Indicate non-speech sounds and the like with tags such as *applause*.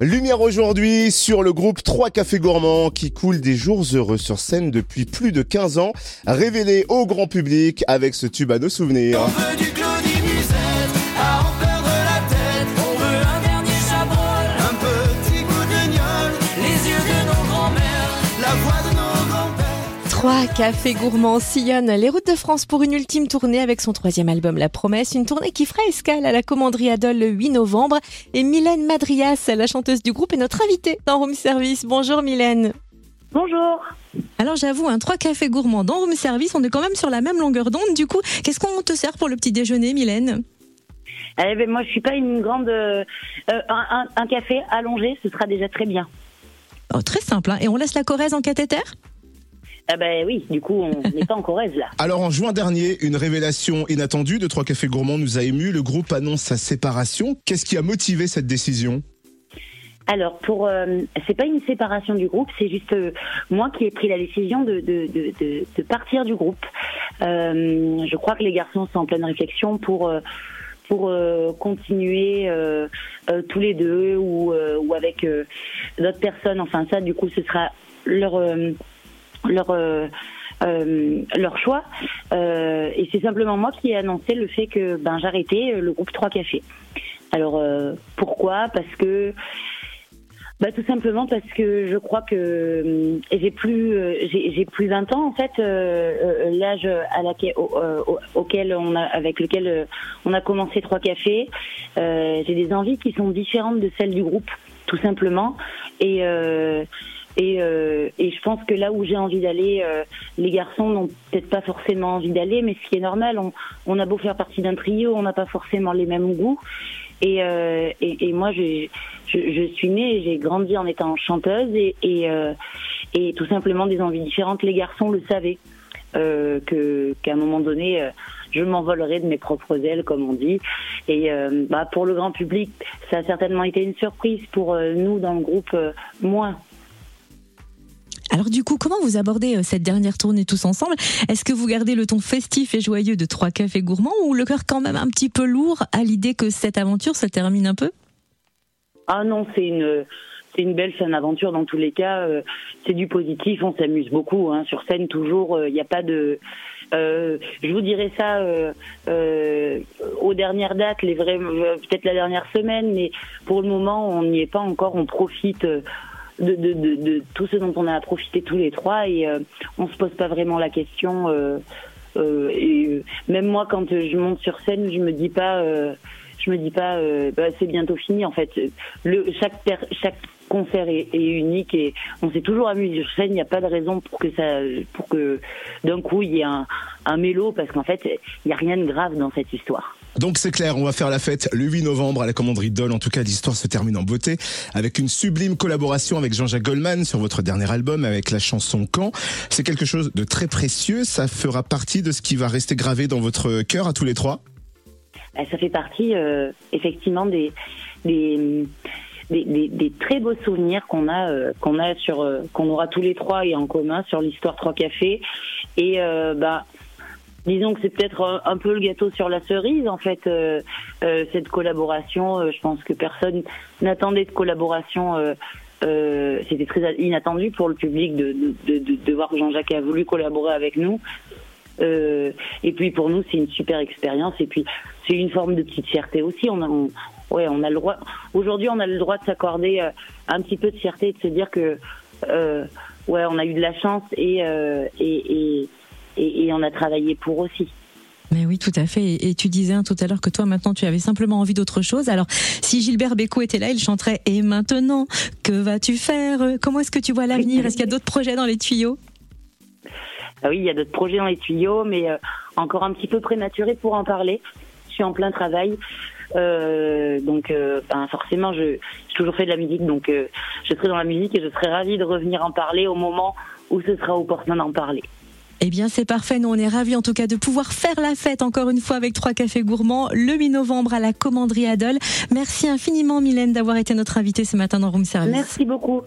Lumière aujourd'hui sur le groupe 3 Cafés Gourmands qui coule des jours heureux sur scène depuis plus de 15 ans, révélé au grand public avec ce tube à nos souvenirs. Trois cafés gourmands sillonnent les routes de France pour une ultime tournée avec son troisième album La Promesse, une tournée qui fera escale à la commanderie Adol le 8 novembre. Et Mylène Madrias, la chanteuse du groupe, est notre invitée dans Room Service. Bonjour Mylène. Bonjour. Alors j'avoue, un trois cafés gourmands dans Room Service, on est quand même sur la même longueur d'onde. Du coup, qu'est-ce qu'on te sert pour le petit déjeuner, Mylène? Eh ben, moi, je suis pas une grande. euh, euh, un café allongé, ce sera déjà très bien. Oh, Très simple, hein. et on laisse la Corrèze en cathéter? Ah ben oui, du coup, on *laughs* n'est pas en Corrèze là. Alors en juin dernier, une révélation inattendue de 3 Cafés Gourmands nous a ému. Le groupe annonce sa séparation. Qu'est-ce qui a motivé cette décision? Alors, pour, euh, c'est pas une séparation du groupe, c'est juste euh, moi qui ai pris la décision de, de, de, de, de partir du groupe. Euh, je crois que les garçons sont en pleine réflexion pour euh, pour euh, continuer euh, euh, tous les deux ou, euh, ou avec euh, d'autres personnes. Enfin, ça, du coup, ce sera leur euh, leur euh, euh, choix. Euh, et c'est simplement moi qui ai annoncé le fait que ben j'arrêtais euh, le groupe 3 Cafés. Alors pourquoi? Parce que bah, tout simplement parce que je crois que j'ai plus j'ai plus 20 ans en fait l'âge à laquelle avec lequel on a commencé trois cafés j'ai des envies qui sont différentes de celles du groupe tout simplement et et je pense que là où j'ai envie d'aller, euh, les garçons n'ont peut-être pas forcément envie d'aller, mais ce qui est normal, on, a beau faire partie d'un trio, on n'a pas forcément les mêmes goûts. Et, euh, moi, je, suis née, j'ai grandi en étant chanteuse euh, et tout simplement des envies différentes. Les garçons le savaient qu'à un moment donné, je m'envolerai de mes propres ailes, comme on dit. Et bah, pour le grand public, ça a certainement été une surprise. Pour nous, dans le groupe, moins. Alors du coup, comment vous abordez euh, cette dernière tournée tous ensemble? Est-ce que vous gardez le ton festif et joyeux de Trois Cafés Gourmands ou le cœur quand même un petit peu lourd à l'idée que cette aventure se termine un peu? Ah non, c'est une c'est une belle fin d'aventure dans tous les cas. euh, c'est du positif, on s'amuse beaucoup hein, sur scène toujours. Il n'y a pas de euh, je vous dirais ça euh, euh, aux dernières dates, les vrais euh, peut-être la dernière semaine, mais pour le moment on n'y est pas encore. On profite. De, tout ce dont on a profité tous les trois et euh, on se pose pas vraiment la question. euh, euh, et euh, même moi, quand je monte sur scène, je me dis pas, euh, je me dis pas, euh, bah, c'est bientôt fini. En fait, le chaque chaque concert est, est unique et on s'est toujours amusé sur scène. Il n'y a pas de raison pour que ça, pour que d'un coup il y ait un, un mélo parce qu'en fait, il n'y a rien de grave dans cette histoire. Donc c'est clair, on va faire la fête le 8 novembre à la commanderie Dole. En tout cas, l'histoire se termine en beauté avec une sublime collaboration avec Jean-Jacques Goldman sur votre dernier album avec la chanson Quand. C'est quelque chose de très précieux. Ça fera partie de ce qui va rester gravé dans votre cœur à tous les trois? Euh, ça fait partie euh, effectivement des très beaux souvenirs qu'on a euh, qu'on a sur euh, qu'on aura tous les trois et en commun sur l'histoire trois cafés et bah disons que c'est peut-être un, peu le gâteau sur la cerise en fait euh, euh, cette collaboration euh, je pense que personne n'attendait de collaboration euh, euh, c'était très inattendu pour le public de, de, de, de- voir que Jean-Jacques a voulu collaborer avec nous euh, et puis pour nous, c'est une super expérience. Et puis c'est une forme de petite fierté aussi. On a, on- ouais, on a le droit. Aujourd'hui, on a le droit de s'accorder un petit peu de fierté, de se dire que ouais, on a eu de la chance et et, et, et, et on a travaillé pour aussi. Mais oui, tout à fait. Et, tu disais hein, tout à l'heure que toi, maintenant, tu avais simplement envie d'autre chose. Alors, si Gilbert Bécaud était là, il chanterait « Et maintenant, que vas-tu faire? Comment est-ce que tu vois l'avenir? Est-ce qu'il y a d'autres projets dans les tuyaux? Ah oui, il y a d'autres projets dans les tuyaux, mais euh, encore un petit peu prématuré pour en parler. Je suis en plein travail. Euh, donc euh, ben, forcément, je j'ai toujours fait de la musique, donc euh, je serai dans la musique et je serai ravie de revenir en parler au moment où ce sera opportun d'en parler. Eh bien, c'est parfait. Nous, on est ravis en tout cas de pouvoir faire la fête encore une fois avec Trois Cafés Gourmands le 8 novembre à la Commanderie Adol. Merci infiniment, Mylène, d'avoir été notre invitée ce matin dans Room Service. Merci beaucoup.